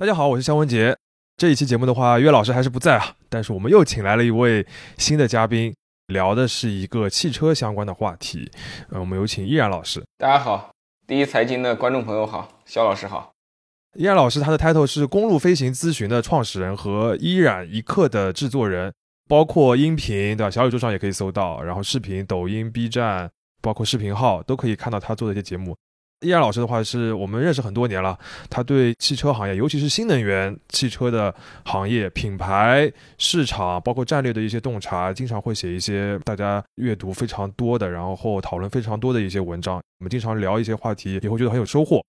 大家好，我是肖文杰。这一期节目的话，岳老师还是不在啊，但是我们又请来了一位新的嘉宾，聊的是一个汽车相关的话题。呃，我们有请依然老师。大家好，第一财经的观众朋友好，肖老师好。依然老师他的 title 是公路飞行咨询的创始人和依然一刻的制作人，包括音频对吧？小宇宙上也可以搜到，然后视频、抖音、B 站，包括视频号都可以看到他做的一些节目。依然老师的话是我们认识很多年了，他对汽车行业，尤其是新能源汽车的行业、品牌、市场，包括战略的一些洞察，经常会写一些大家阅读非常多的，然后讨论非常多的一些文章。我们经常聊一些话题，也会觉得很有收获。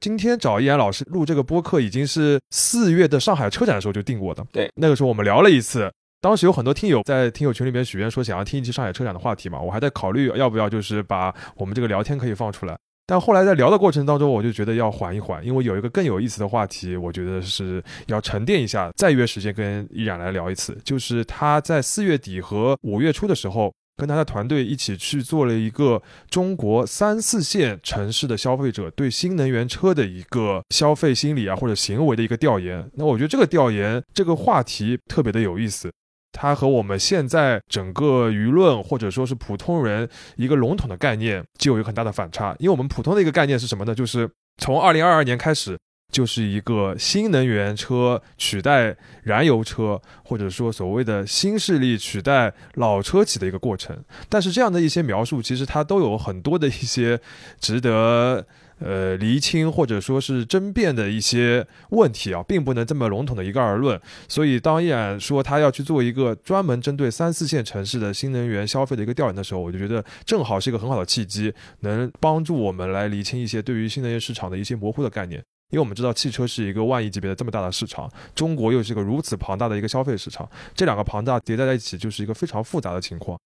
今天找易安老师录这个播客，已经是四月的上海车展的时候就定过的。对，那个时候我们聊了一次，当时有很多听友在听友群里面许愿说想要听一期上海车展的话题嘛，我还在考虑要不要就是把我们这个聊天可以放出来。但后来在聊的过程当中，我就觉得要缓一缓，因为有一个更有意思的话题，我觉得是要沉淀一下，再约时间跟依然来聊一次。就是他在四月底和五月初的时候，跟他的团队一起去做了一个中国三四线城市的消费者对新能源车的一个消费心理啊或者行为的一个调研。那我觉得这个调研这个话题特别的有意思。它和我们现在整个舆论或者说是普通人一个笼统的概念就有一个很大的反差，因为我们普通的一个概念是什么呢？就是从二零二二年开始，就是一个新能源车取代燃油车，或者说所谓的新势力取代老车企的一个过程。但是这样的一些描述，其实它都有很多的一些值得。呃，厘清或者说是争辩的一些问题啊，并不能这么笼统的一概而论。所以，当依然说他要去做一个专门针对三四线城市的新能源消费的一个调研的时候，我就觉得正好是一个很好的契机，能帮助我们来厘清一些对于新能源市场的一些模糊的概念。因为我们知道汽车是一个万亿级别的这么大的市场，中国又是一个如此庞大的一个消费市场，这两个庞大叠在一起，就是一个非常复杂的情况。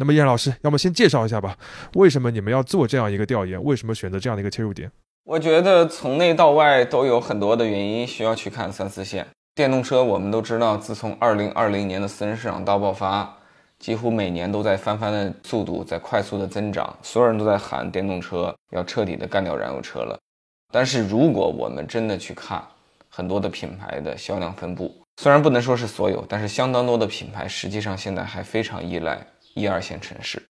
那么，叶老师，要么先介绍一下吧，为什么你们要做这样一个调研？为什么选择这样的一个切入点？我觉得从内到外都有很多的原因需要去看三四线电动车。我们都知道，自从二零二零年的私人市场大爆发，几乎每年都在翻番的速度在快速的增长，所有人都在喊电动车要彻底的干掉燃油车了。但是，如果我们真的去看很多的品牌的销量分布，虽然不能说是所有，但是相当多的品牌实际上现在还非常依赖。一二线城市、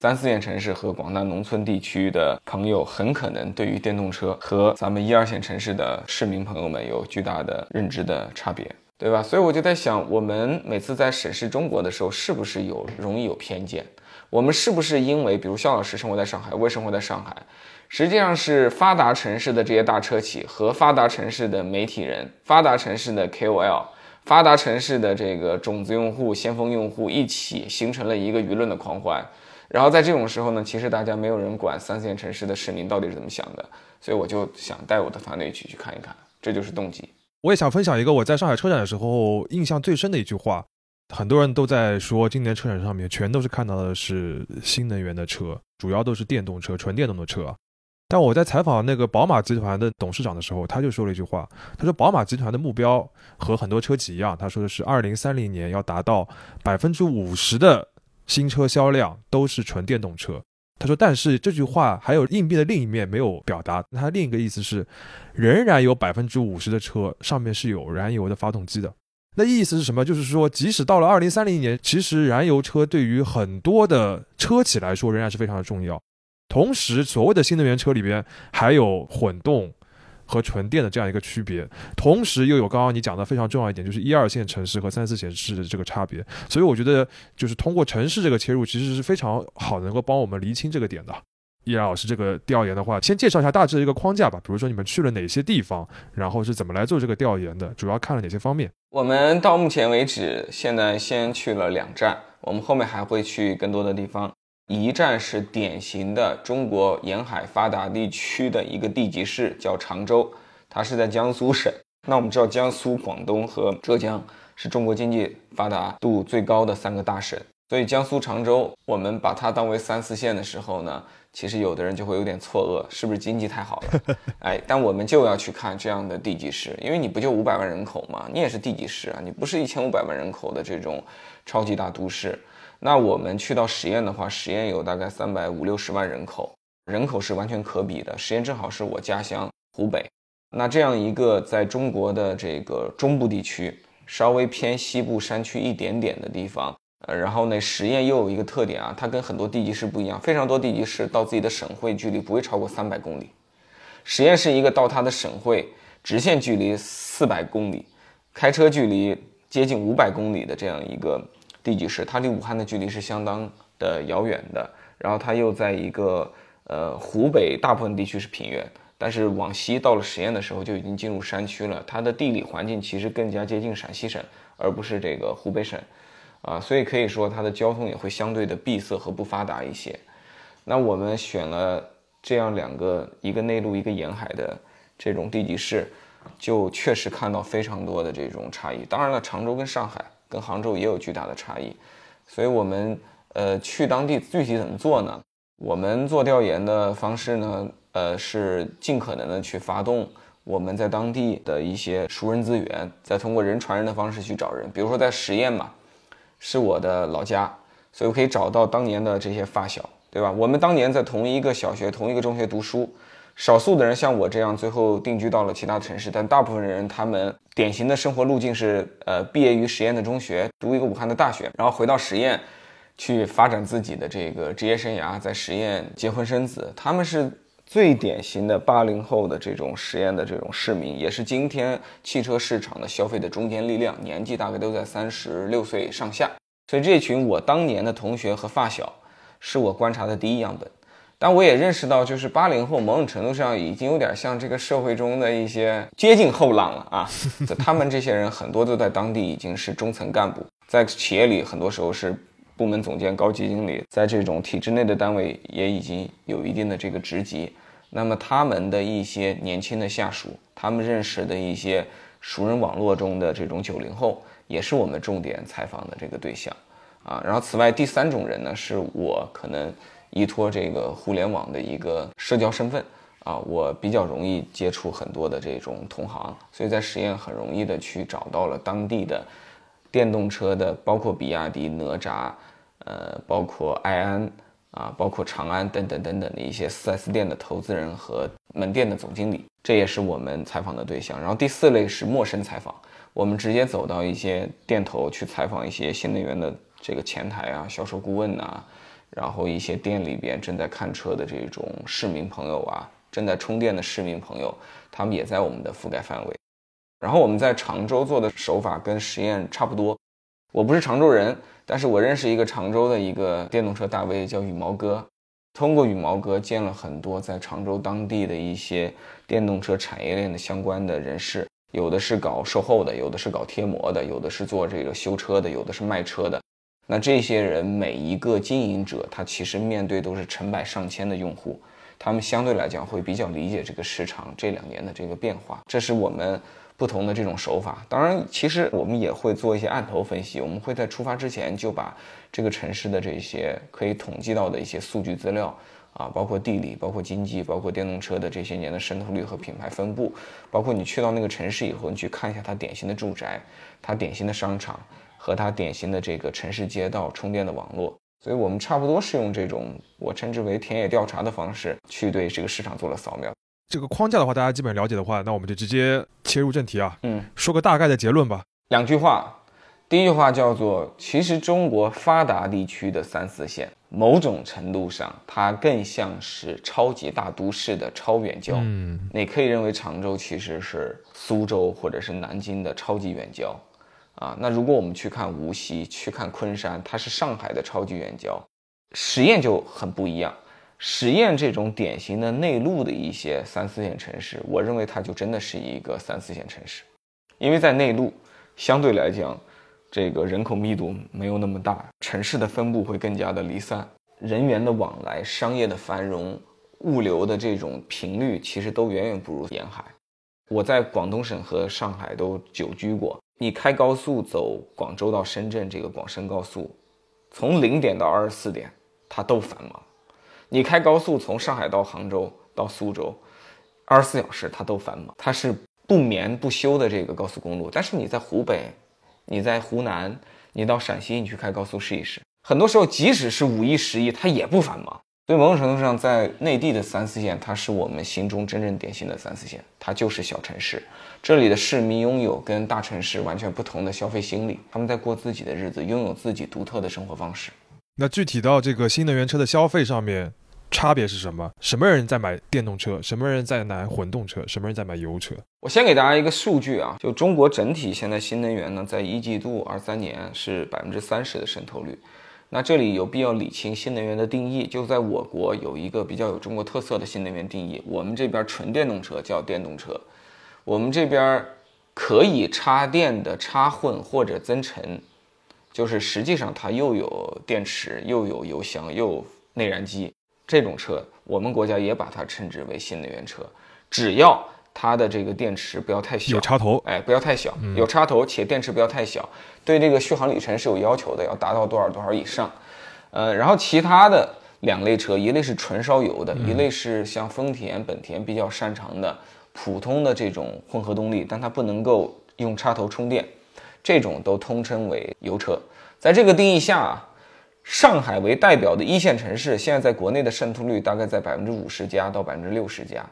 三四线城市和广大农村地区的朋友，很可能对于电动车和咱们一二线城市的市民朋友们有巨大的认知的差别，对吧？所以我就在想，我们每次在审视中国的时候，是不是有容易有偏见？我们是不是因为，比如肖老师生活在上海，我也生活在上海，实际上是发达城市的这些大车企和发达城市的媒体人、发达城市的 KOL。发达城市的这个种子用户、先锋用户一起形成了一个舆论的狂欢，然后在这种时候呢，其实大家没有人管三四线城市的市民到底是怎么想的，所以我就想带我的团队一起去看一看，这就是动机。我也想分享一个我在上海车展的时候印象最深的一句话，很多人都在说，今年车展上面全都是看到的是新能源的车，主要都是电动车、纯电动的车。但我在采访那个宝马集团的董事长的时候，他就说了一句话，他说宝马集团的目标和很多车企一样，他说的是二零三零年要达到百分之五十的新车销量都是纯电动车。他说，但是这句话还有硬币的另一面没有表达，那他另一个意思是，仍然有百分之五十的车上面是有燃油的发动机的。那意思是什么？就是说，即使到了二零三零年，其实燃油车对于很多的车企来说仍然是非常的重要。同时，所谓的新能源车里边还有混动和纯电的这样一个区别，同时又有刚刚你讲的非常重要一点，就是一二线城市和三四线城市的这个差别。所以我觉得，就是通过城市这个切入，其实是非常好，能够帮我们厘清这个点的。依然老师，这个调研的话，先介绍一下大致的一个框架吧。比如说你们去了哪些地方，然后是怎么来做这个调研的，主要看了哪些方面？我们到目前为止，现在先去了两站，我们后面还会去更多的地方。一站是典型的中国沿海发达地区的一个地级市，叫常州，它是在江苏省。那我们知道，江苏、广东和浙江是中国经济发达度最高的三个大省，所以江苏常州，我们把它当为三四线的时候呢，其实有的人就会有点错愕，是不是经济太好了？哎，但我们就要去看这样的地级市，因为你不就五百万人口吗？你也是地级市啊，你不是一千五百万人口的这种超级大都市。那我们去到十堰的话，十堰有大概三百五六十万人口，人口是完全可比的。十堰正好是我家乡湖北，那这样一个在中国的这个中部地区，稍微偏西部山区一点点的地方，呃，然后呢，十堰又有一个特点啊，它跟很多地级市不一样，非常多地级市到自己的省会距离不会超过三百公里，十堰是一个到它的省会直线距离四百公里，开车距离接近五百公里的这样一个地级市，它离武汉的距离是相当的遥远的，然后它又在一个呃湖北大部分地区是平原。但是往西到了十堰的时候就已经进入山区了，它的地理环境其实更加接近陕西省，而不是这个湖北省，啊，所以可以说它的交通也会相对的闭塞和不发达一些。那我们选了这样两个，一个内陆，一个沿海的这种地级市，就确实看到非常多的这种差异。当然了，常州跟上海跟杭州也有巨大的差异，所以我们呃去当地具体怎么做呢？我们做调研的方式呢？呃，是尽可能的去发动我们在当地的一些熟人资源，再通过人传人的方式去找人。比如说在十堰嘛，是我的老家，所以我可以找到当年的这些发小，对吧？我们当年在同一个小学、同一个中学读书，少数的人像我这样最后定居到了其他城市，但大部分人他们典型的生活路径是，呃，毕业于实验的中学，读一个武汉的大学，然后回到实验，去发展自己的这个职业生涯，在实验结婚生子，他们是。最典型的八零后的这种实验的这种市民，也是今天汽车市场的消费的中坚力量，年纪大概都在三十六岁上下。所以这群我当年的同学和发小，是我观察的第一样本。但我也认识到，就是八零后某种程度上已经有点像这个社会中的一些接近后浪了啊。他们这些人很多都在当地已经是中层干部，在企业里很多时候是。部门总监、高级经理，在这种体制内的单位也已经有一定的这个职级。那么他们的一些年轻的下属，他们认识的一些熟人网络中的这种九零后，也是我们重点采访的这个对象啊。然后，此外第三种人呢，是我可能依托这个互联网的一个社交身份啊，我比较容易接触很多的这种同行，所以在实验很容易的去找到了当地的。电动车的包括比亚迪、哪吒，呃，包括埃安啊，包括长安等等等等的一些 4S 店的投资人和门店的总经理，这也是我们采访的对象。然后第四类是陌生采访，我们直接走到一些店头去采访一些新能源的这个前台啊、销售顾问呐，然后一些店里边正在看车的这种市民朋友啊，正在充电的市民朋友，他们也在我们的覆盖范围。然后我们在常州做的手法跟实验差不多。我不是常州人，但是我认识一个常州的一个电动车大 V，叫羽毛哥。通过羽毛哥见了很多在常州当地的一些电动车产业链的相关的人士，有的是搞售后的，有的是搞贴膜的，有的是做这个修车的，有的是卖车的。那这些人每一个经营者，他其实面对都是成百上千的用户，他们相对来讲会比较理解这个市场这两年的这个变化。这是我们。不同的这种手法，当然，其实我们也会做一些案头分析。我们会在出发之前就把这个城市的这些可以统计到的一些数据资料啊，包括地理、包括经济、包括电动车的这些年的渗透率和品牌分布，包括你去到那个城市以后，你去看一下它典型的住宅、它典型的商场和它典型的这个城市街道充电的网络。所以我们差不多是用这种我称之为田野调查的方式去对这个市场做了扫描。这个框架的话，大家基本了解的话，那我们就直接切入正题啊。嗯，说个大概的结论吧。两句话，第一句话叫做：其实中国发达地区的三四线，某种程度上，它更像是超级大都市的超远郊。嗯，你可以认为常州其实是苏州或者是南京的超级远郊，啊，那如果我们去看无锡，去看昆山，它是上海的超级远郊，实验就很不一样。实验这种典型的内陆的一些三四线城市，我认为它就真的是一个三四线城市，因为在内陆相对来讲，这个人口密度没有那么大，城市的分布会更加的离散，人员的往来、商业的繁荣、物流的这种频率，其实都远远不如沿海。我在广东省和上海都久居过，你开高速走广州到深圳这个广深高速，从零点到二十四点，它都繁忙。你开高速从上海到杭州到苏州，二十四小时它都繁忙，它是不眠不休的这个高速公路。但是你在湖北，你在湖南，你到陕西，你去开高速试一试，很多时候即使是五一十一，它也不繁忙。所以某种程度上，在内地的三四线，它是我们心中真正典型的三四线，它就是小城市。这里的市民拥有跟大城市完全不同的消费心理，他们在过自己的日子，拥有自己独特的生活方式。那具体到这个新能源车的消费上面，差别是什么？什么人在买电动车？什么人在买混动车？什么人在买油车？我先给大家一个数据啊，就中国整体现在新能源呢，在一季度二三年是百分之三十的渗透率。那这里有必要理清新能源的定义，就在我国有一个比较有中国特色的新能源定义，我们这边纯电动车叫电动车。我们这边可以插电的插混或者增程，就是实际上它又有电池，又有油箱，又有内燃机这种车，我们国家也把它称之为新能源车。只要它的这个电池不要太小，有插头，哎，不要太小，有插头且电池不要太小，对这个续航里程是有要求的，要达到多少多少以上。呃，然后其他的两类车，一类是纯烧油的，一类是像丰田、本田比较擅长的。普通的这种混合动力，但它不能够用插头充电，这种都通称为油车。在这个定义下啊，上海为代表的一线城市，现在在国内的渗透率大概在百分之五十加到百分之六十加。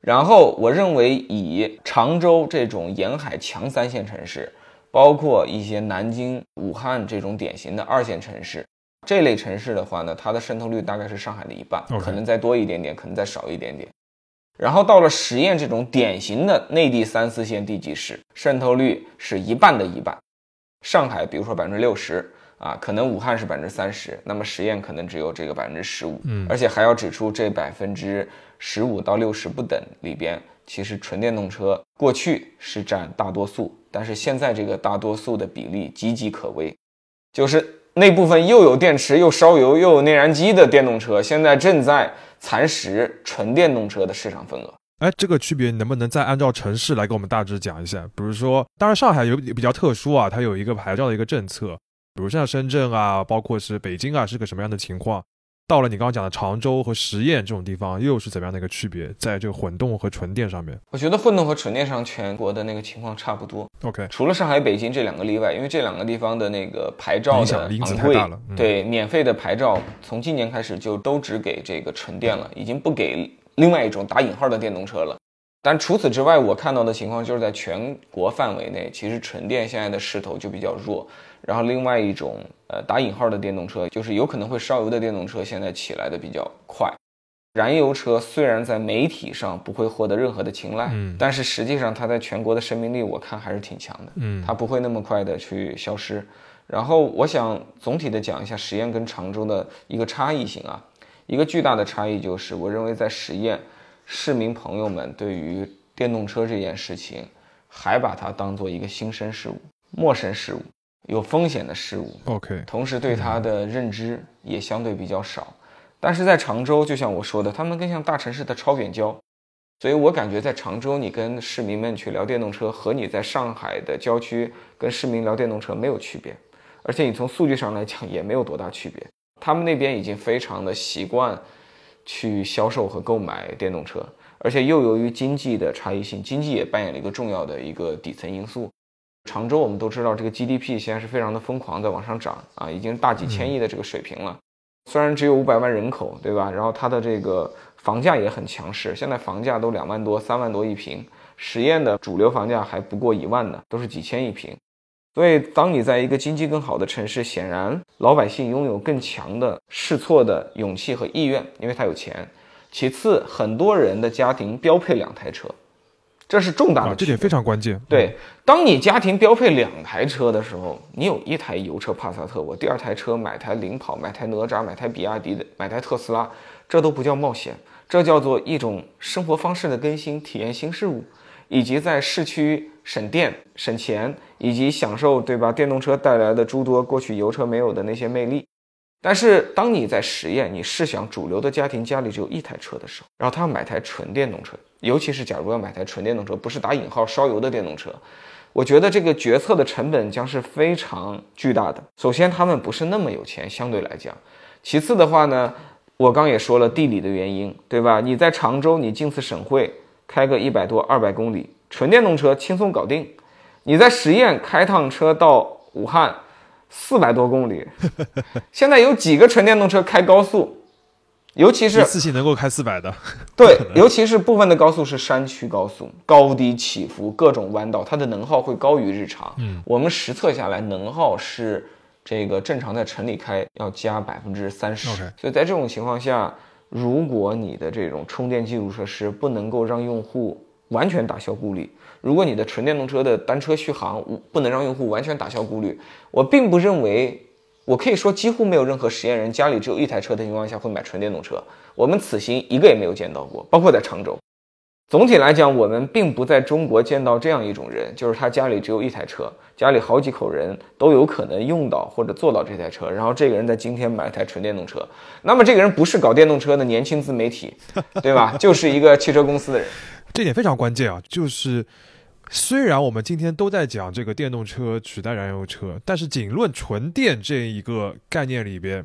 然后我认为以常州这种沿海强三线城市，包括一些南京、武汉这种典型的二线城市，这类城市的话呢，它的渗透率大概是上海的一半，可能再多一点点，可能再少一点点。然后到了十堰这种典型的内地三四线地级市，渗透率是一半的一半。上海比如说百分之六十啊，可能武汉是百分之三十，那么十堰可能只有这个百分之十五。嗯，而且还要指出，这百分之十五到六十不等里边，其实纯电动车过去是占大多数，但是现在这个大多数的比例岌岌可危，就是那部分又有电池又烧油又有内燃机的电动车，现在正在。蚕食纯电动车的市场份额，哎，这个区别能不能再按照城市来给我们大致讲一下？比如说，当然上海有比较特殊啊，它有一个牌照的一个政策，比如像深圳啊，包括是北京啊，是个什么样的情况？到了你刚刚讲的常州和十堰这种地方，又是怎么样的一个区别？在这个混动和纯电上面，我觉得混动和纯电上全国的那个情况差不多。OK，除了上海、北京这两个例外，因为这两个地方的那个牌照的昂贵，对免费的牌照从今年开始就都只给这个纯电了，已经不给另外一种打引号的电动车了。但除此之外，我看到的情况就是在全国范围内，其实纯电现在的势头就比较弱。然后另外一种，呃，打引号的电动车，就是有可能会烧油的电动车，现在起来的比较快。燃油车虽然在媒体上不会获得任何的青睐，嗯，但是实际上它在全国的生命力，我看还是挺强的，嗯，它不会那么快的去消失。然后我想总体的讲一下十堰跟常州的一个差异性啊，一个巨大的差异就是，我认为在十堰，市民朋友们对于电动车这件事情，还把它当做一个新生事物、陌生事物。有风险的事物，OK，同时对它的认知也相对比较少。但是在常州，就像我说的，他们更像大城市的超远郊，所以我感觉在常州，你跟市民们去聊电动车，和你在上海的郊区跟市民聊电动车没有区别，而且你从数据上来讲也没有多大区别。他们那边已经非常的习惯去销售和购买电动车，而且又由于经济的差异性，经济也扮演了一个重要的一个底层因素。常州我们都知道，这个 GDP 现在是非常的疯狂，在往上涨啊，已经大几千亿的这个水平了。虽然只有五百万人口，对吧？然后它的这个房价也很强势，现在房价都两万多、三万多一平，实验的主流房价还不过一万呢，都是几千一平。所以，当你在一个经济更好的城市，显然老百姓拥有更强的试错的勇气和意愿，因为他有钱。其次，很多人的家庭标配两台车。这是重大的，这点非常关键。对，当你家庭标配两台车的时候，你有一台油车帕萨特，我第二台车买台领跑，买台哪吒，买台比亚迪的，买台特斯拉，这都不叫冒险，这叫做一种生活方式的更新，体验新事物，以及在市区省电省钱，以及享受对吧？电动车带来的诸多过去油车没有的那些魅力。但是当你在实验，你试想主流的家庭家里只有一台车的时候，然后他要买台纯电动车。尤其是假如要买台纯电动车，不是打引号烧油的电动车，我觉得这个决策的成本将是非常巨大的。首先，他们不是那么有钱，相对来讲；其次的话呢，我刚也说了地理的原因，对吧？你在常州，你进次省会，开个一百多、二百公里，纯电动车轻松搞定；你在十堰开趟车到武汉，四百多公里，现在有几个纯电动车开高速？尤其是一次性能够开四百的，对，尤其是部分的高速是山区高速，高低起伏，各种弯道，它的能耗会高于日常。嗯，我们实测下来，能耗是这个正常在城里开要加百分之三十。所以在这种情况下，如果你的这种充电基础设施不能够让用户完全打消顾虑，如果你的纯电动车的单车续航不能让用户完全打消顾虑，我并不认为。我可以说，几乎没有任何实验人家里只有一台车的情况下会买纯电动车。我们此行一个也没有见到过，包括在常州。总体来讲，我们并不在中国见到这样一种人，就是他家里只有一台车，家里好几口人都有可能用到或者坐到这台车，然后这个人在今天买了台纯电动车。那么这个人不是搞电动车的年轻自媒体，对吧？就是一个汽车公司的人。这点非常关键啊，就是虽然我们今天都在讲这个电动车取代燃油车，但是仅论纯电这一个概念里边，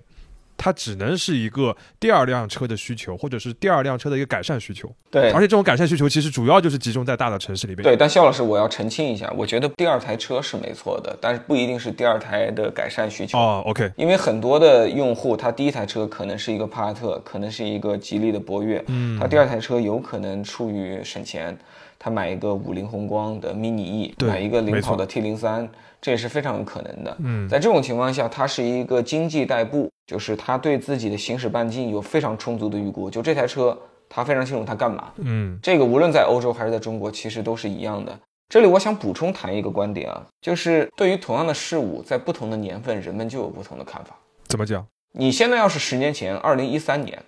它只能是一个第二辆车的需求，或者是第二辆车的一个改善需求。对而且这种改善需求其实主要就是集中在大的城市里边。对，但肖老师，我要澄清一下，我觉得第二台车是没错的，但是不一定是第二台的改善需求。哦，OK，因为很多的用户，他第一台车可能是一个帕萨特，可能是一个吉利的博越，嗯他第二台车有可能出于省钱，他买一个五菱宏光的 mini E，对买一个领跑的 T 零三，这也是非常有可能的。嗯，在这种情况下，它是一个经济代步，就是他对自己的行驶半径有非常充足的预估，就这台车他非常清楚他干嘛。嗯这个无论在欧洲还是在中国，其实都是一样的。这里我想补充谈一个观点啊，就是对于同样的事物，在不同的年份，人们就有不同的看法。怎么讲？你现在要是十年前，二零一三年，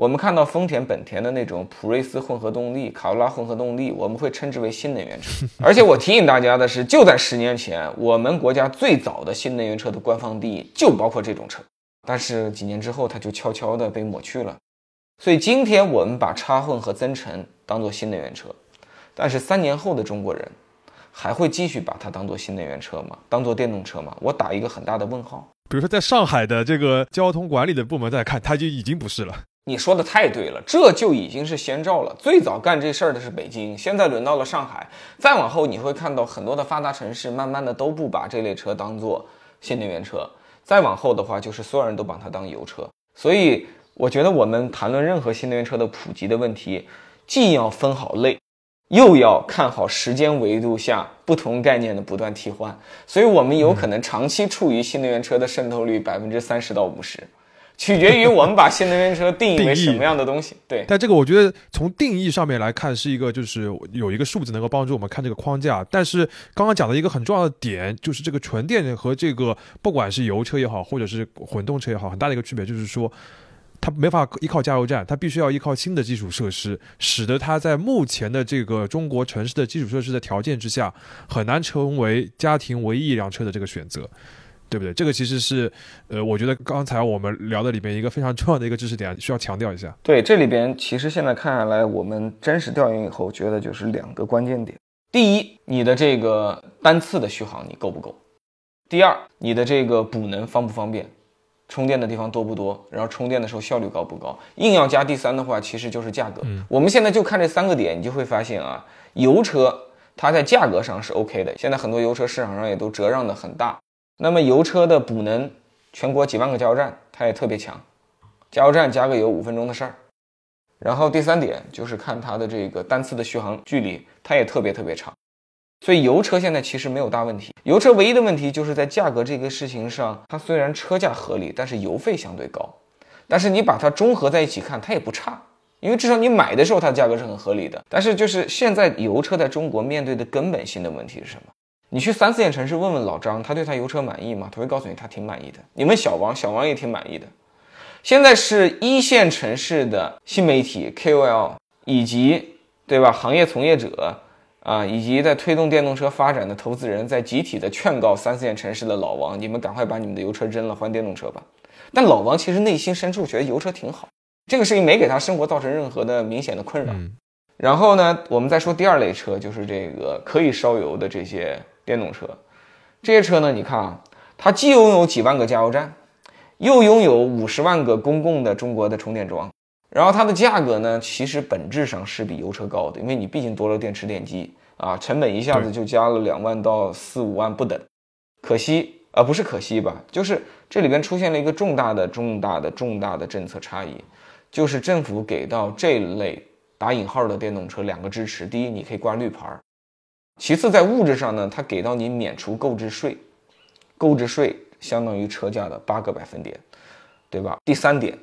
我们看到丰田、本田的那种普锐斯混合动力、卡罗拉混合动力，我们会称之为新能源车。而且我提醒大家的是，就在十年前，我们国家最早的新能源车的官方定义就包括这种车，但是几年之后，它就悄悄地被抹去了。所以今天我们把插混和增程当做新能源车，但是三年后的中国人还会继续把它当做新能源车吗？当做电动车吗？我打一个很大的问号。比如说在上海的这个交通管理的部门在看，它就已经不是了。你说的太对了，这就已经是先兆了。最早干这事儿的是北京，现在轮到了上海，再往后你会看到很多的发达城市，慢慢的都不把这类车当做新能源车。再往后的话，就是所有人都把它当油车。所以我觉得我们谈论任何新能源车的普及的问题，既要分好类，又要看好时间维度下不同概念的不断替换。所以我们有可能长期处于新能源车的渗透率百分之三十到五十。取决于我们把新能源车定义为什么样的东西。对，但这个我觉得从定义上面来看，是一个就是有一个数字能够帮助我们看这个框架。但是刚刚讲的一个很重要的点，就是这个纯电和这个不管是油车也好，或者是混动车也好，很大的一个区别就是说。它没法依靠加油站，它必须要依靠新的基础设施，使得它在目前的这个中国城市的基础设施的条件之下，很难成为家庭唯一一辆车的这个选择。对不对？这个其实是，呃，我觉得刚才我们聊的里边一个非常重要的一个知识点，需要强调一下。对，这里边其实现在看下来，我们真实调研以后，觉得就是两个关键点：第一，你的这个单次的续航你够不够；第二，你的这个补能方不方便，充电的地方多不多，然后充电的时候效率高不高。硬要加第三的话，其实就是价格。嗯我们现在就看这三个点，你就会发现啊，油车它在价格上是 OK 的，现在很多油车市场上也都折让的很大。那么油车的补能，全国几万个加油站，它也特别强，加油站加个油五分钟的事儿。然后第三点就是看它的这个单次的续航距离，它也特别特别长。所以油车现在其实没有大问题，油车唯一的问题就是在价格这个事情上，它虽然车价合理，但是油费相对高。但是你把它综合在一起看，它也不差，因为至少你买的时候它的价格是很合理的。但是就是现在油车在中国面对的根本性的问题是什么？你去三四线城市问问老张，他对他油车满意吗？他会告诉你他挺满意的。你问小王，小王也挺满意的。现在是一线城市的新媒体 KOL 以及对吧行业从业者啊，以及在推动电动车发展的投资人，在集体的劝告三四线城市的老王，你们赶快把你们的油车扔了，换电动车吧。但老王其实内心深处觉得油车挺好，这个事情没给他生活造成任何的明显的困扰。嗯然后呢，我们再说第二类车，就是这个可以烧油的这些电动车。这些车呢，你看啊，它既拥有几万个加油站，又拥有五十万个公共的中国的充电桩，然后它的价格呢，其实本质上是比油车高的，因为你毕竟多了电池电机啊，成本一下子就加了两万到四五万不等。可惜啊、不是可惜吧，就是这里边出现了一个重大的、重大的、重大的政策差异。就是政府给到这类打引号的电动车两个支持：第一，你可以挂绿牌儿；其次，在物质上呢，它给到你免除购置税，购置税相当于车价的八个百分点，对吧？第三点，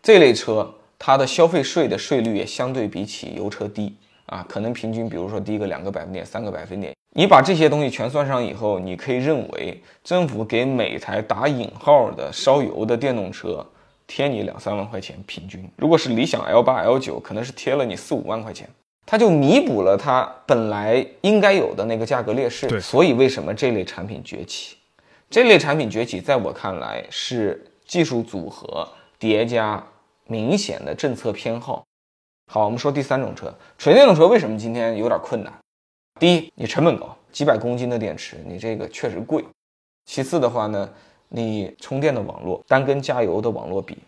这类车它的消费税的税率也相对比起油车低啊，可能平均比如说低个两个百分点、三个百分点。你把这些东西全算上以后，你可以认为政府给每台打引号的烧油的电动车贴你两三万块钱平均。如果是理想 L 八、L 九，可能是贴了你四五万块钱，它就弥补了它本来应该有的那个价格劣势。对所以为什么这类产品崛起？这类产品崛起，在我看来是技术组合叠加明显的政策偏好。好，我们说第三种车，纯电动车为什么今天有点困难？第一，你成本高，几百公斤的电池，你这个确实贵。其次的话呢，你充电的网络单跟加油的网络比，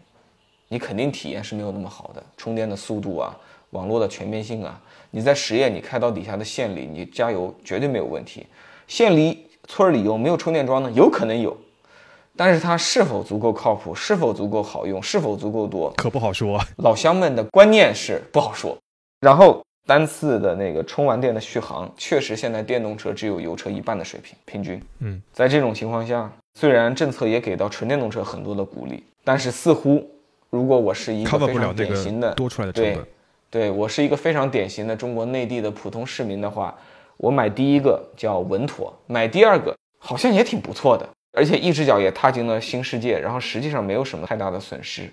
你肯定体验是没有那么好的，充电的速度啊，网络的全面性啊，你在实验你开到底下的县里，你加油绝对没有问题。县里村里有没有充电桩呢？有可能有，但是它是否足够靠谱，是否足够好用，是否足够多，可不好说。老乡们的观念是不好说。然后单次的那个充完电的续航，确实现在电动车只有油车一半的水平，平均。嗯，在这种情况下，虽然政策也给到纯电动车很多的鼓励，但是似乎如果我是一个非常典型的个多出来的成本。，对我是一个非常典型的中国内地的普通市民的话，我买第一个叫稳妥，买第二个好像也挺不错的，而且一只脚也踏进了新世界，然后实际上没有什么太大的损失。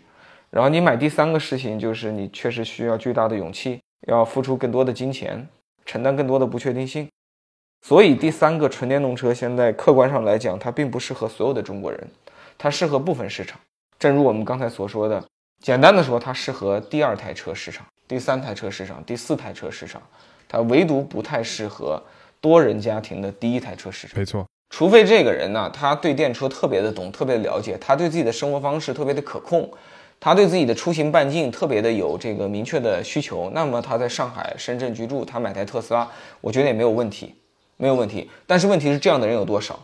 然后你买第三个事情就是你确实需要巨大的勇气，要付出更多的金钱，承担更多的不确定性。所以第三个纯电动车现在客观上来讲，它并不适合所有的中国人，它适合部分市场。正如我们刚才所说的，简单的说，它适合第二台车市场、第三台车市场、第四台车市场，它唯独不太适合多人家庭的第一台车市场。没错，除非这个人呢，他对电车特别的懂，特别了解，他对自己的生活方式特别的可控，他对自己的出行半径特别的有这个明确的需求，那么他在上海、深圳居住，他买台特斯拉，我觉得也没有问题，没有问题。但是问题是，这样的人有多少？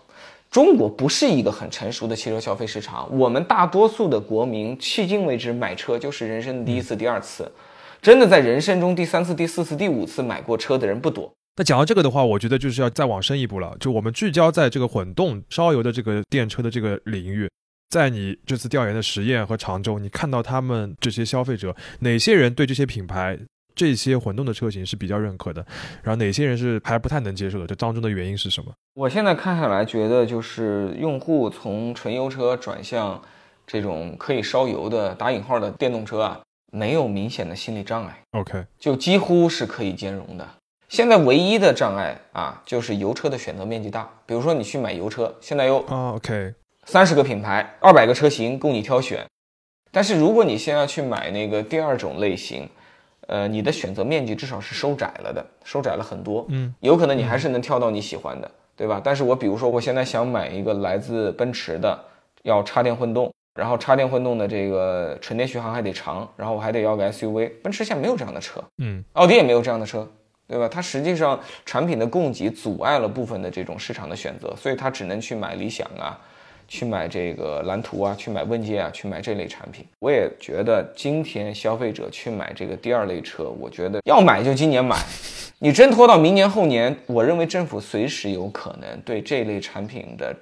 中国不是一个很成熟的汽车消费市场，我们大多数的国民迄今为止买车就是人生的第一次、第二次，真的在人生中第三次、第四次、第五次买过车的人不多。那讲到这个的话，我觉得就是要再往深一步了，就我们聚焦在这个混动烧油的这个电车的这个领域，在你这次调研的实验和常州，你看到他们这些消费者哪些人对这些品牌、这些混动的车型是比较认可的，然后哪些人是还不太能接受的？这当中的原因是什么？我现在看下来，觉得就是用户从纯油车转向这种可以烧油的打引号的电动车啊，没有明显的心理障碍，OK，就几乎是可以兼容的。现在唯一的障碍啊，就是油车的选择面积大。比如说你去买油车，现在有啊，OK，三十个品牌，二百个车型供你挑选。但是如果你现在去买那个第二种类型，呃，你的选择面积至少是收窄了的，收窄了很多。嗯，有可能你还是能挑到你喜欢的，对吧？但是我比如说，我现在想买一个来自奔驰的，要插电混动，然后插电混动的这个纯电续航还得长，然后我还得要个 SUV，奔驰现在没有这样的车，嗯，奥迪也没有这样的车，对吧？它实际上产品的供给阻碍了部分的这种市场的选择，所以它只能去买理想啊，去买这个蓝图啊，去买问界啊，去买这类产品。我也觉得今天消费者去买这个第二类车，我觉得要买就今年买，你真拖到明年后年，我认为政府随时有可能对这类产品的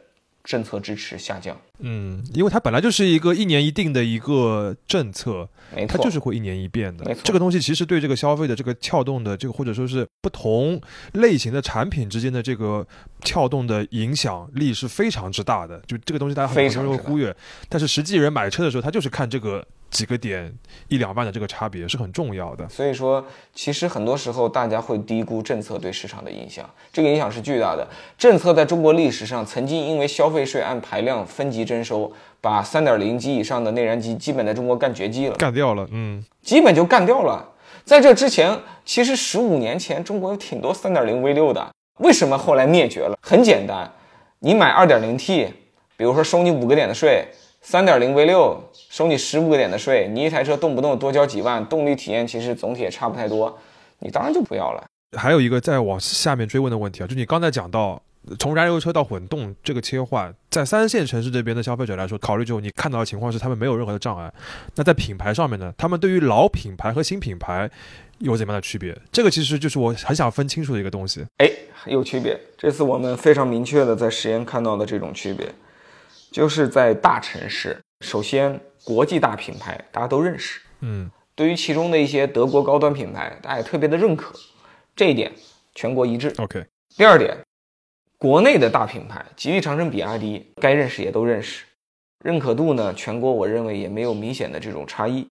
政策支持下降。嗯，因为它本来就是一个一年一定的一个政策，没错，它就是会一年一变的没错。这个东西其实对这个消费的这个撬动的这个，或者说是不同类型的产品之间的这个撬动的影响力是非常之大的。就这个东西大家很非多人常会忽略，但是实际人买车的时候，他就是看这个几个点一两万的这个差别是很重要的。所以说，其实很多时候大家会低估政策对市场的影响，这个影响是巨大的。政策在中国历史上曾经因为消费税按排量分级征收，把三点零级以上的内燃机基本在中国干绝迹了，干掉了，嗯，基本就干掉了。在这之前，其实十五年前中国有挺多三点零 V 六的，为什么后来灭绝了？很简单，你买二点零 T，比如说收你五个点的税。三点零 V 六收你十五个点的税，你一台车动不动多交几万，动力体验其实总体也差不太多，你当然就不要了。还有一个再往下面追问的问题啊，就你刚才讲到从燃油车到混动这个切换，在三线城市这边的消费者来说，考虑之后，你看到的情况是他们没有任何的障碍。那在品牌上面呢，他们对于老品牌和新品牌有怎么样的区别？这个其实就是我很想分清楚的一个东西。哎，有区别。这次我们非常明确的在实验看到的这种区别，就是在大城市，首先国际大品牌大家都认识，嗯，对于其中的一些德国高端品牌，大家也特别的认可，这一点全国一致。OK，第二点，国内的大品牌，吉利、长城、比亚迪，该认识也都认识，认可度呢，全国我认为也没有明显的这种差异。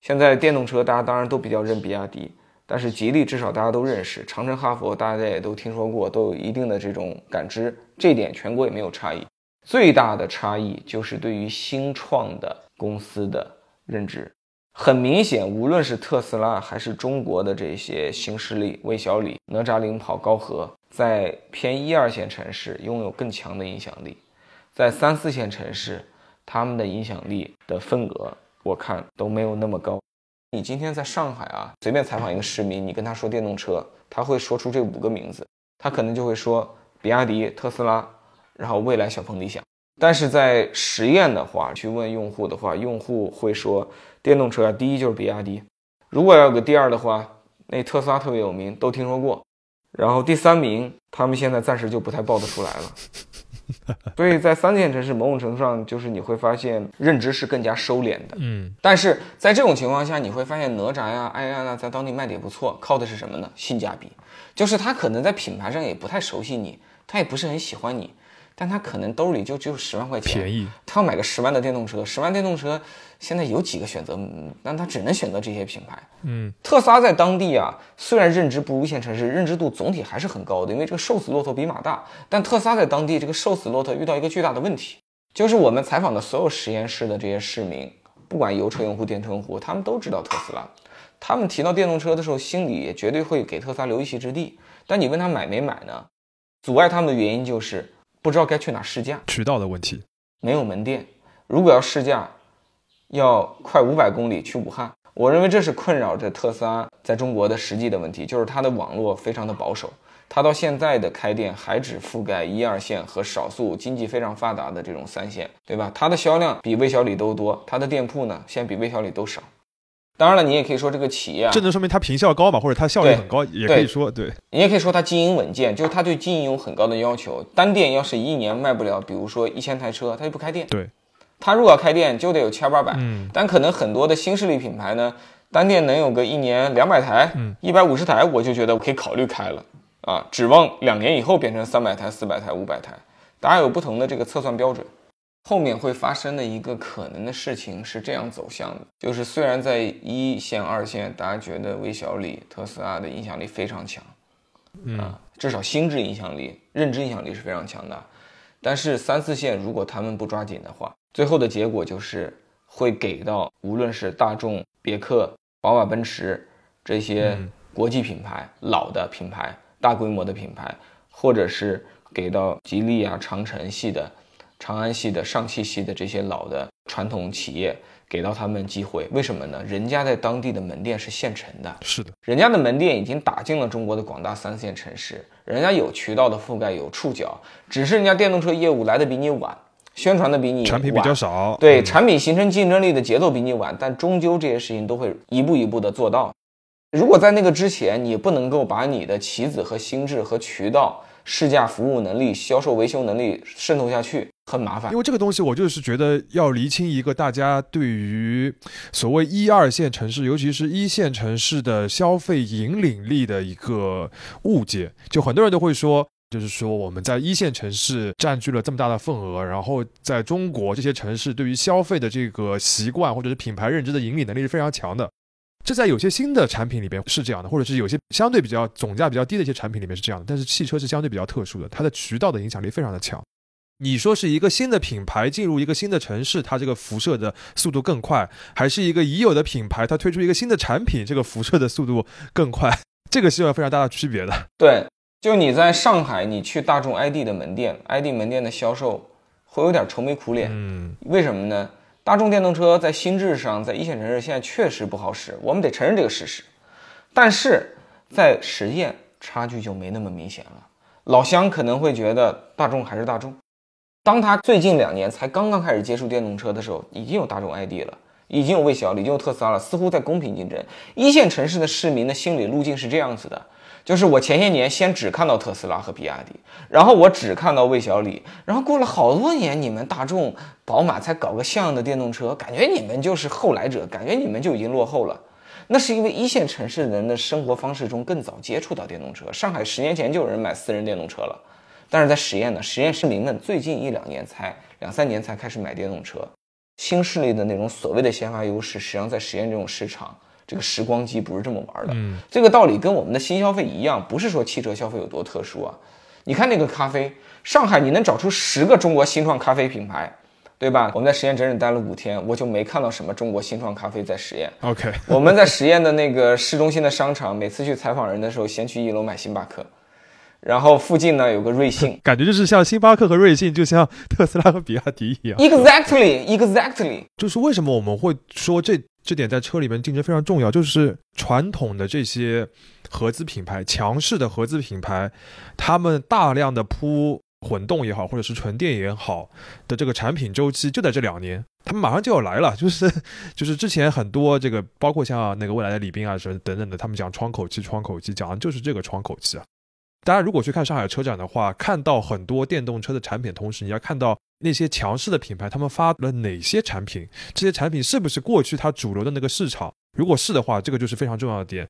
现在电动车大家当然都比较认比亚迪，但是吉利至少大家都认识，长城、哈弗大家也都听说过，都有一定的这种感知，这一点全国也没有差异。最大的差异就是对于新创的公司的认知。很明显，无论是特斯拉还是中国的这些新势力，魏小李、哪吒领跑、高和，在偏一二线城市拥有更强的影响力，在三四线城市，他们的影响力的份额，我看都没有那么高。你今天在上海啊，随便采访一个市民，你跟他说电动车，他会说出这五个名字，他可能就会说比亚迪、特斯拉，然后未来、小鹏、理想。但是在实验的话，去问用户的话，用户会说电动车第一就是比亚迪，如果要有个第二的话，那特斯拉特别有名，都听说过。然后第三名，他们现在暂时就不太报得出来了。所以在三线城市，某种程度上就是你会发现认知是更加收敛的。嗯，但是在这种情况下，你会发现哪吒呀、爱安啊，在当地卖的也不错，靠的是什么呢？性价比，就是他可能在品牌上也不太熟悉你，他也不是很喜欢你，但他可能兜里就只有十万块钱，便宜。他要买个十万的电动车，十万电动车现在有几个选择，嗯但他只能选择这些品牌。嗯，特斯拉在当地啊，虽然认知不如一线城市，认知度总体还是很高的，因为这个瘦死骆驼比马大。但特斯拉在当地这个瘦死骆驼遇到一个巨大的问题，就是我们采访的所有实验室的这些市民，不管油车用户、电车用户，他们都知道特斯拉。他们提到电动车的时候，心里也绝对会给特斯拉留一席之地。但你问他买没买呢？阻碍他们的原因就是不知道该去哪试驾，渠道的问题。没有门店。如果要试驾，要快五百公里去武汉。我认为这是困扰着特斯拉在中国的实际的问题，就是它的网络非常的保守，它到现在的开店还只覆盖一二线和少数经济非常发达的这种三线，对吧？它的销量比魏小李都多，它的店铺呢现在比魏小李都少。当然了，你也可以说这个企业啊，这能说明它平效高嘛，或者它效率很高，也可以说对。你也可以说它经营稳健，就是它对经营有很高的要求。单店要是一年卖不了，比如说一千台车，它就不开店。对，它如果要开店，就得有千八百。嗯，但可能很多的新势力品牌呢，单店能有个一年两百台，嗯，一百五十台，我就觉得我可以考虑开了啊。指望两年以后变成三百台、四百台、五百台，大家有不同的这个测算标准。后面会发生的一个可能的事情是这样走向的，就是虽然在一线、二线，大家觉得魏小李、特斯拉的影响力非常强，嗯啊，至少心智影响力、认知影响力是非常强的。但是三四线如果他们不抓紧的话，最后的结果就是会给到无论是大众、别克、宝马、奔驰这些嗯国际品牌、老的品牌、大规模的品牌，或者是给到吉利啊、长城系的。长安系的、上汽系的这些老的传统企业，给到他们机会，为什么呢？人家在当地的门店是现成的，是的，人家的门店已经打进了中国的广大三线城市，人家有渠道的覆盖，有触角，只是人家电动车业务来的比你晚，宣传的比你，产品比较少。对，嗯产品形成竞争力的节奏比你晚，但终究这些事情都会一步一步的做到。如果在那个之前，你不能够把你的棋子和心智和渠道、试驾服务能力、销售维修能力渗透下去，很麻烦因。为这个东西，我就是觉得要厘清一个大家对于所谓一二线城市，尤其是一线城市的消费引领力的一个误解。就很多人都会说，就是说我们在一线城市占据了这么大的份额，然后在中国这些城市对于消费的这个习惯或者是品牌认知的引领能力是非常强的。这在有些新的产品里边是这样的，或者是有些相对比较总价比较低的一些产品里面是这样的，但是汽车是相对比较特殊的，它的渠道的影响力非常的强。你说是一个新的品牌进入一个新的城市，它这个辐射的速度更快，还是一个已有的品牌它推出一个新的产品，这个辐射的速度更快？这个是有非常大的区别的。对，就你在上海，你去大众 ID 的门店，ID 门店的销售会有点愁眉苦脸。嗯，为什么呢？大众电动车在心智上，在一线城市现在确实不好使，我们得承认这个事实。但是在实验差距就没那么明显了。老乡可能会觉得大众还是大众，当他最近两年才刚刚开始接触电动车的时候，已经有大众 ID 了，已经有魏小李，已经有特斯拉了，似乎在公平竞争。一线城市的市民的心理路径是这样子的，就是我前些年先只看到特斯拉和比亚迪，然后我只看到魏小李，然后过了好多年，你们大众、宝马才搞个像样的电动车，感觉你们就是后来者，感觉你们就已经落后了。那是因为一线城市人的生活方式中更早接触到电动车，上海十年前就有人买私人电动车了。但是在实验呢，实验市民们最近一两年才两三年才开始买电动车，新势力的那种所谓的先发优势，实际上在实验这种市场，这个时光机不是这么玩的。嗯，这个道理跟我们的新消费一样，不是说汽车消费有多特殊啊。你看那个咖啡，上海你能找出十个中国新创咖啡品牌，对吧？我们在实验整整待了五天，我就没看到什么中国新创咖啡在实验。OK，我们在实验的那个市中心的商场，每次去采访人的时候，先去一楼买星巴克，然后附近呢有个瑞幸。感觉就是像星巴克和瑞幸，就像特斯拉和比亚迪一样。Exactly, exactly。就是为什么我们会说这这点在车里面竞争非常重要，就是传统的这些合资品牌、强势的合资品牌，他们大量的铺混动也好，或者是纯电也好的这个产品周期就在这两年，他们马上就要来了。就是 就是之前很多这个，包括像那个未来的李斌啊什么等等的，他们讲窗口期，窗口期讲的就是这个窗口期啊。大家如果去看上海车展的话，看到很多电动车的产品，同时你要看到那些强势的品牌，他们发了哪些产品，这些产品是不是过去它主流的那个市场？如果是的话，这个就是非常重要的点。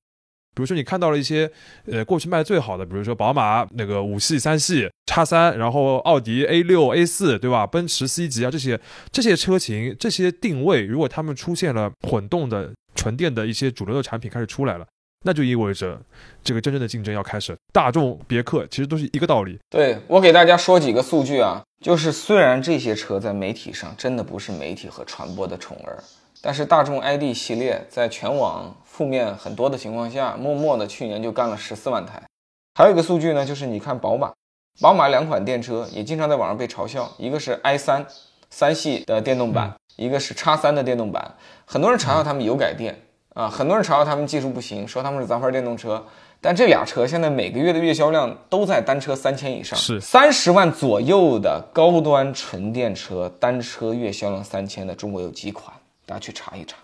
比如说你看到了一些呃过去卖的最好的，比如说宝马那个五系、三系、叉三，然后奥迪 A 六、A 四，对吧？奔驰 C 级啊这些这些车型这些定位，如果他们出现了混动的、纯电的一些主流的产品开始出来了。那就意味着这个真正的竞争要开始。大众、别克其实都是一个道理。对我给大家说几个数据啊，就是虽然这些车在媒体上真的不是媒体和传播的宠儿，但是大众 ID 系列在全网负面很多的情况下，默默的去年就干了十四万台。还有一个数据呢，就是你看宝马，宝马两款电车也经常在网上被嘲笑，一个是 i 三三系的电动版，一个是叉三的电动版，很多人嘲笑他们油改电。啊，很多人嘲笑他们技术不行，说他们是杂牌电动车，但这俩车现在每个月的月销量都在单车三千以上，是三十万左右的高端纯电车，单车月销量三千的中国有几款？大家去查一查。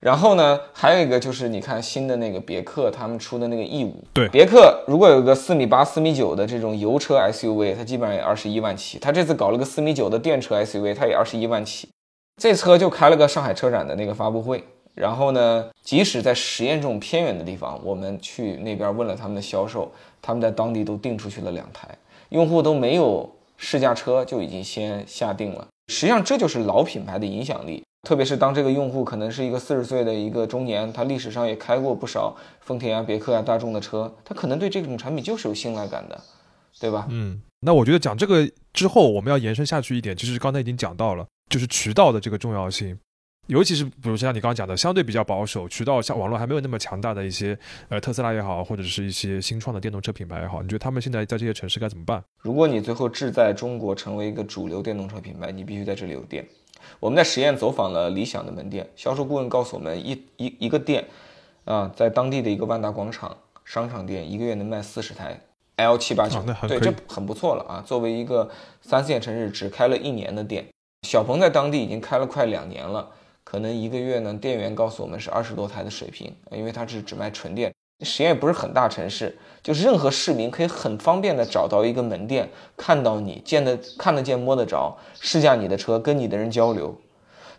然后呢，还有一个就是你看新的那个别克他们出的那个 E 五，对别克如果有个四米八、四米九的这种油车 SUV，它基本上也二十一万起。它这次搞了个四米九的电车 SUV，它也二十一万起。这车就开了个上海车展的那个发布会。然后呢，即使在实验这种偏远的地方，我们去那边问了他们的销售，他们在当地都订出去了两台，用户都没有试驾车就已经先下定了。实际上，这就是老品牌的影响力，特别是当这个用户可能是一个四十岁的一个中年，他历史上也开过不少丰田啊、别克啊、大众的车，他可能对这种产品就是有信赖感的，对吧？嗯，那我觉得讲这个之后，我们要延伸下去一点，其实刚才已经讲到了，就是渠道的这个重要性。尤其是比如像你刚刚讲的，相对比较保守，渠道像网络还没有那么强大的一些，呃，特斯拉也好，或者是一些新创的电动车品牌也好，你觉得他们现在在这些城市该怎么办？如果你最后志在中国成为一个主流电动车品牌，你必须在这里有店。我们在实验走访了理想的门店，销售顾问告诉我们，一一一个店，啊，在当地的一个万达广场商场店，一个月能卖四十台 L 七八九对，这很不错了啊。作为一个三四线城市只开了一年的店，小鹏在当地已经开了快两年了。可能一个月呢，店员告诉我们是二十多台的水平，因为它是只卖纯电。实验也不是很大城市，就是任何市民可以很方便的找到一个门店，看到你，见得看得见摸得着，试驾你的车，跟你的人交流。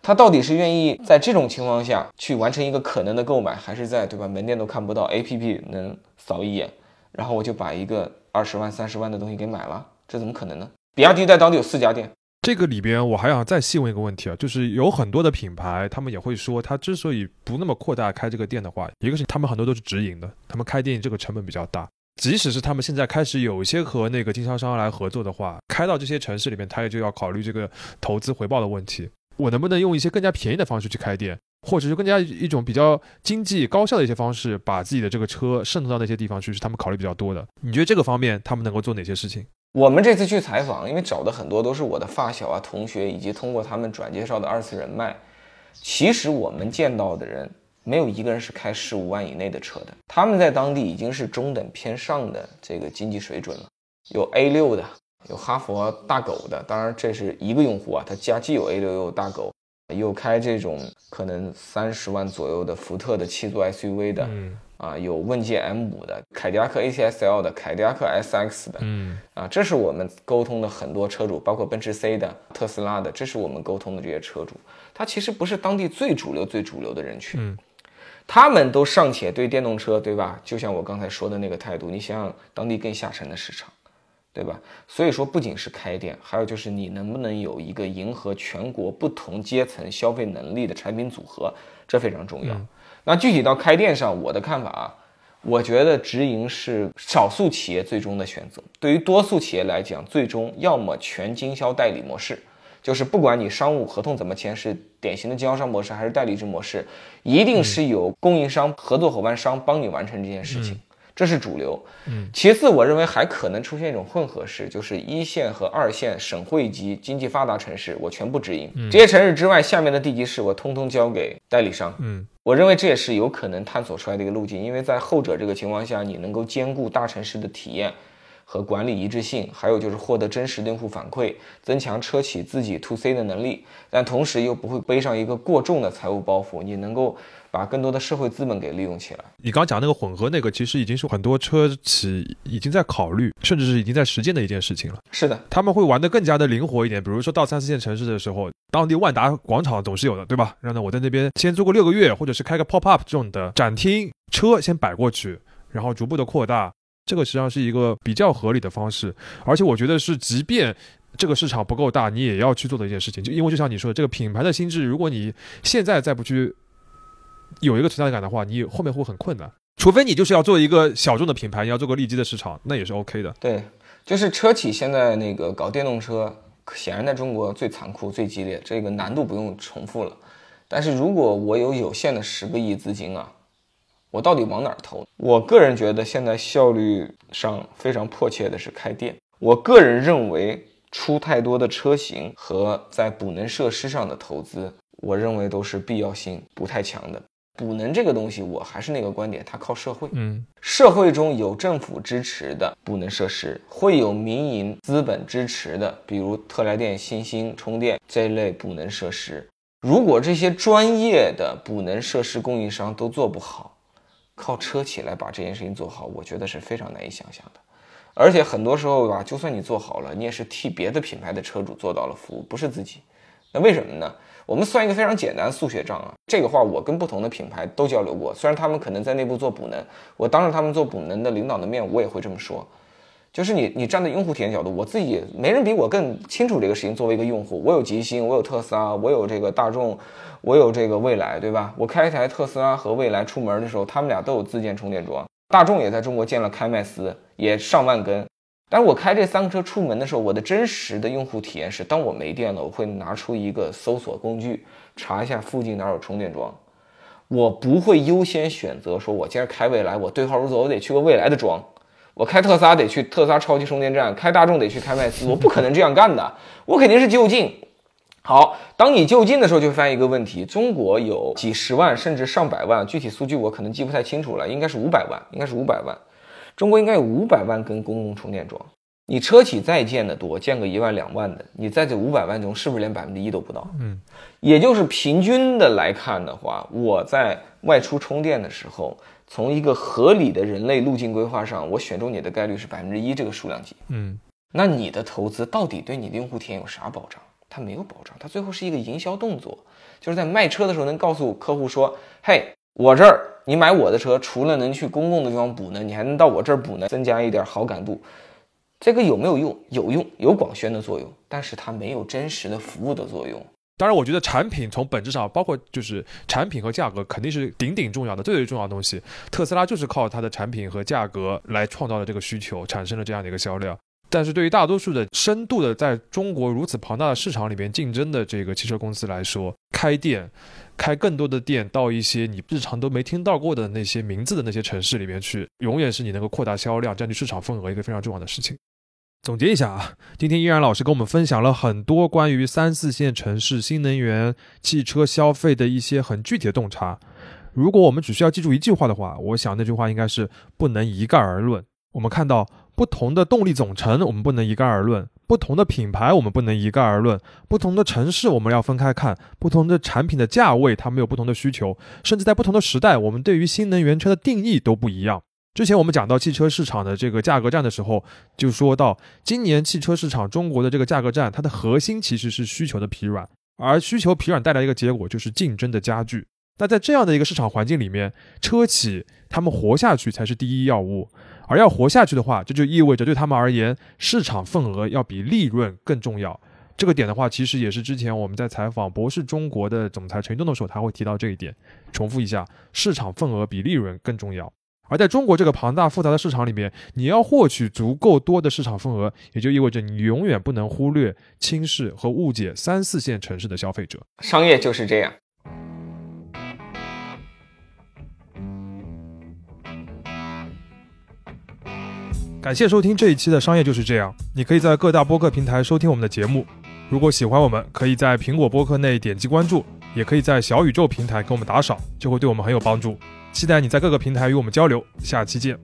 他到底是愿意在这种情况下去完成一个可能的购买，还是在对吧门店都看不到，APP 能扫一眼，然后我就把一个二十万、三十万的东西给买了？这怎么可能呢？比亚迪在当地有四家店。这个里边我还想再细问一个问题啊，就是有很多的品牌，他们也会说，他之所以不那么扩大开这个店的话，一个是他们很多都是直营的，他们开店这个成本比较大。即使是他们现在开始有一些和那个经销商来合作的话，开到这些城市里面，他也就要考虑这个投资回报的问题。我能不能用一些更加便宜的方式去开店，或者是更加一种比较经济高效的一些方式，把自己的这个车渗透到那些地方去，是他们考虑比较多的。你觉得这个方面他们能够做哪些事情？我们这次去采访，因为找的很多都是我的发小啊、同学，以及通过他们转介绍的二次人脉。其实我们见到的人，没有一个人是开十五万以内的车的。他们在当地已经是中等偏上的这个经济水准了，有 A 六的，有哈佛大狗的，当然这是一个用户啊，他家既有 A 六又有大狗，有开这种可能三十万左右的福特的七座 SUV 的，嗯啊，有问界 M 五的，凯迪拉克 ATS-L 的，凯迪拉克 SX 的，嗯啊，这是我们沟通的很多车主，包括奔驰 C 的、特斯拉的，这是我们沟通的这些车主。他其实不是当地最主流、最主流的人群，嗯他们都尚且对电动车，对吧？就像我刚才说的那个态度，你想想当地更下沉的市场，对吧？所以说，不仅是开店，还有就是你能不能有一个迎合全国不同阶层消费能力的产品组合，这非常重要。那具体到开店上，我的看法啊，我觉得直营是少数企业最终的选择。对于多数企业来讲，最终要么全经销代理模式，就是不管你商务合同怎么签，是典型的经销商模式还是代理制模式，一定是有供应商、合作伙伴商帮你完成这件事情。这是主流，嗯，其次，我认为还可能出现一种混合式，就是一线和二线省会级经济发达城市，我全部直营，这些城市之外，下面的地级市我通通交给代理商，嗯，我认为这也是有可能探索出来的一个路径，因为在后者这个情况下，你能够兼顾大城市的体验和管理一致性，还有就是获得真实的用户反馈，增强车企自己 to C 的能力，但同时又不会背上一个过重的财务包袱，你能够把更多的社会资本给利用起来。你刚刚讲那个混合那个，其实已经是很多车企已经在考虑，甚至是已经在实践的一件事情了。是的，他们会玩得更加的灵活一点，比如说到三四线城市的时候，当地万达广场总是有的，对吧？让呢我在那边先租个六个月，或者是开个 pop up 这种的展厅，车先摆过去，然后逐步的扩大，这个实际上是一个比较合理的方式。而且我觉得是，即便这个市场不够大，你也要去做的一件事情，就因为就像你说的，这个品牌的心智，如果你现在再不去有一个存在感的话，你后面会很困难。除非你就是要做一个小众的品牌，你要做个利基的市场，那也是 OK 的。对，就是车企现在那个搞电动车，显然在中国最残酷、最激烈，这个难度不用重复了。但是如果我有有限的十个亿资金啊，我到底往哪儿投？我个人觉得现在效率上非常迫切的是开店。我个人认为出太多的车型和在补能设施上的投资，我认为都是必要性不太强的。补能这个东西，我还是那个观点，它靠社会。嗯社会中有政府支持的补能设施，会有民营资本支持的，比如特来电、新兴充电这一类补能设施。如果这些专业的补能设施供应商都做不好，靠车企来把这件事情做好，我觉得是非常难以想象的。而且很多时候吧，就算你做好了，你也是替别的品牌的车主做到了服务，不是自己。那为什么呢？我们算一个非常简单的数学账啊，这个话我跟不同的品牌都交流过，虽然他们可能在内部做补能，我当着他们做补能的领导的面，我也会这么说。就是你，你站在用户体验角度，我自己没人比我更清楚这个事情。作为一个用户，我有极星，我有特斯拉，我有这个大众，我有这个蔚来，对吧？我开一台特斯拉和蔚来出门的时候，他们俩都有自建充电桩。大众也在中国建了开麦斯，也上万根。但是我开这三个车出门的时候，我的真实的用户体验是，当我没电了，我会拿出一个搜索工具，查一下附近哪有充电桩。我不会优先选择说，我今儿开蔚来，我对号入座，我得去个蔚来的桩。我开特斯拉得去特斯拉超级充电站，开大众得去开麦斯，我不可能这样干的，我肯定是就近。好，当你就近的时候，就会发现一个问题：中国有几十万甚至上百万，具体数据我可能记不太清楚了，应该是五百万，应该是五百万。中国应该有五百万根公共充电桩。你车企再建的多，建个一万两万的，你在这五百万中是不是连百分之一都不到？嗯，也就是平均的来看的话，我在外出充电的时候，从一个合理的人类路径规划上，我选中你的概率是百分之一这个数量级。嗯那你的投资到底对你的用户体验有啥保障？它没有保障，它最后是一个营销动作，就是在卖车的时候能告诉客户说：“嘿，我这儿你买我的车，除了能去公共的地方补呢，你还能到我这儿补呢，增加一点好感度。”这个有没有用？有用，有广宣的作用，但是它没有真实的服务的作用。当然，我觉得产品从本质上，包括就是产品和价格，肯定是顶顶重要的，最最重要的东西。特斯拉就是靠它的产品和价格来创造了这个需求，产生了这样的一个销量。但是对于大多数的深度的在中国如此庞大的市场里边竞争的这个汽车公司来说，开店，开更多的店到一些你日常都没听到过的那些名字的那些城市里面去，永远是你能够扩大销量、占据市场份额一个非常重要的事情。总结一下啊，今天依然老师跟我们分享了很多关于三四线城市新能源汽车消费的一些很具体的洞察。如果我们只需要记住一句话的话，我想那句话应该是不能一概而论。我们看到不同的动力总成我们不能一概而论，不同的品牌我们不能一概而论，不同的城市我们要分开看，不同的产品的价位它们有不同的需求，甚至在不同的时代，我们对于新能源车的定义都不一样。之前我们讲到汽车市场的这个价格战的时候，就说到今年汽车市场中国的这个价格战，它的核心其实是需求的疲软，而需求疲软带来一个结果就是竞争的加剧。那在这样的一个市场环境里面，车企他们活下去才是第一要务。而要活下去的话，这就意味着对他们而言，市场份额要比利润更重要。这个点的话，其实也是之前我们在采访博士中国的总裁陈东的时候，他会提到这一点。重复一下，市场份额比利润更重要。而在中国这个庞大复杂的市场里面，你要获取足够多的市场份额，也就意味着你永远不能忽略、轻视和误解三四线城市的消费者。商业就是这样。感谢收听这一期的《商业就是这样》。你可以在各大播客平台收听我们的节目。如果喜欢我们，可以在苹果播客内点击关注，也可以在小宇宙平台给我们打赏，就会对我们很有帮助。期待你在各个平台与我们交流。下期见。